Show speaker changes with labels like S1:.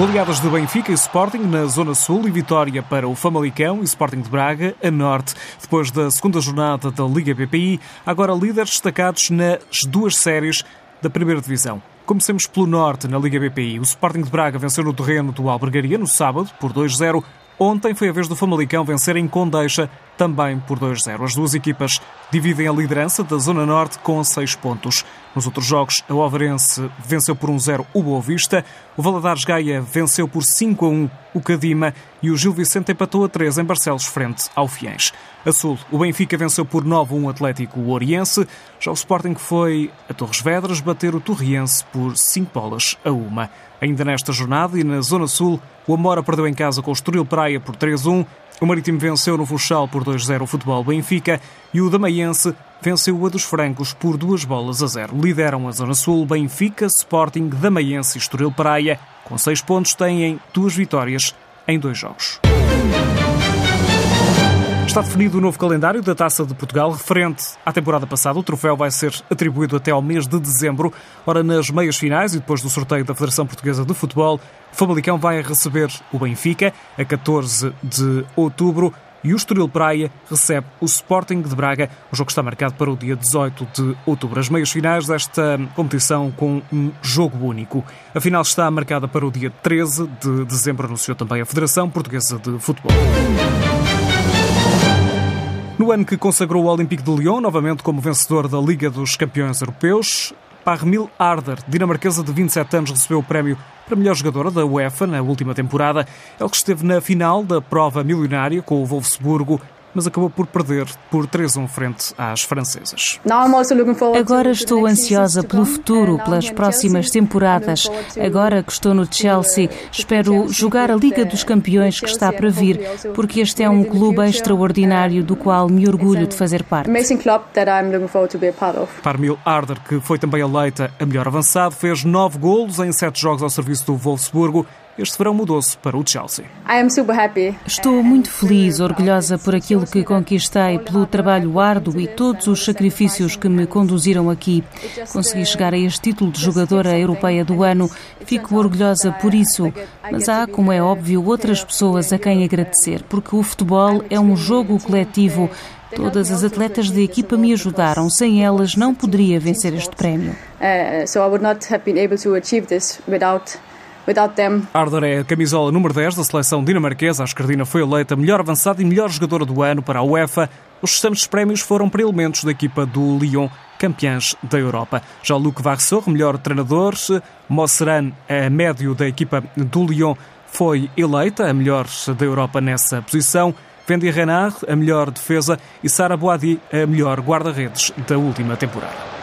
S1: Goleadas de Benfica e Sporting na Zona Sul e vitória para o Famalicão e Sporting de Braga a Norte. Depois da segunda jornada da Liga BPI, agora líderes destacados nas duas séries da Primeira Divisão. Comecemos pelo Norte na Liga BPI. O Sporting de Braga venceu no terreno do Albergaria no sábado por 2-0. Ontem foi a vez do Famalicão vencer em Condeixa também por 2-0. As duas equipas dividem a liderança da Zona Norte com 6 pontos. Nos outros jogos, a Ovarense venceu por 1-0 o Boa Vista, o Valadares Gaia venceu por 5-1 o Cadima e o Gil Vicente empatou a 3 em Barcelos frente ao Fiens. A Sul, o Benfica venceu por 9-1 o Atlético Oriense, já o Sporting foi a Torres Vedras bater o Torriense por 5 bolas a uma. Ainda nesta jornada e na Zona Sul, o Amora perdeu em casa com o Estoril Praia por 3-1, o Marítimo venceu no Funchal por 2-0 o Futebol Benfica e o Damaiense venceu a dos Francos por duas bolas a zero. Lideram a Zona Sul Benfica, Sporting, Damaiense e Estoril Praia. Com seis pontos têm duas vitórias em dois jogos. Está definido o novo calendário da Taça de Portugal referente à temporada passada. O troféu vai ser atribuído até ao mês de dezembro. Ora, nas meias finais e depois do sorteio da Federação Portuguesa de Futebol, o Famalicão vai receber o Benfica a 14 de outubro e o Estoril Praia recebe o Sporting de Braga. O jogo está marcado para o dia 18 de outubro. As meias finais desta competição com um jogo único. A final está marcada para o dia 13 de dezembro, anunciou também a Federação Portuguesa de Futebol. No ano que consagrou o Olympique de Lyon, novamente como vencedor da Liga dos Campeões Europeus, Parmil Arder, dinamarquesa de 27 anos, recebeu o prémio para melhor jogadora da UEFA na última temporada. Ela que esteve na final da prova milionária com o Wolfsburgo mas acabou por perder por 3-1 frente às francesas.
S2: Agora estou ansiosa pelo futuro, pelas próximas temporadas. Agora que estou no Chelsea, espero jogar a Liga dos Campeões que está para vir, porque este é um clube extraordinário do qual me orgulho de fazer parte.
S1: Parmil Arder, que foi também eleita a melhor avançado, fez nove golos em sete jogos ao serviço do Wolfsburgo este verão mudou-se para o Chelsea.
S2: Estou muito feliz, orgulhosa por aquilo que conquistei, pelo trabalho árduo e todos os sacrifícios que me conduziram aqui. Consegui chegar a este título de jogadora europeia do ano. Fico orgulhosa por isso. Mas há, como é óbvio, outras pessoas a quem agradecer, porque o futebol é um jogo coletivo. Todas as atletas da equipa me ajudaram. Sem elas, não poderia vencer este prémio. Uh, so I would not have been able to achieve this
S1: without Without them. Arder é a camisola número 10 da seleção dinamarquesa. A escardina foi eleita melhor avançada e melhor jogadora do ano para a UEFA. Os restantes prémios foram para elementos da equipa do Lyon, campeãs da Europa. Já Luc Varsor, melhor treinador, Mosseran, a médio da equipa do Lyon, foi eleita a melhor da Europa nessa posição. Wendy Renard, a melhor defesa, e Sara Boadi, a melhor guarda-redes da última temporada.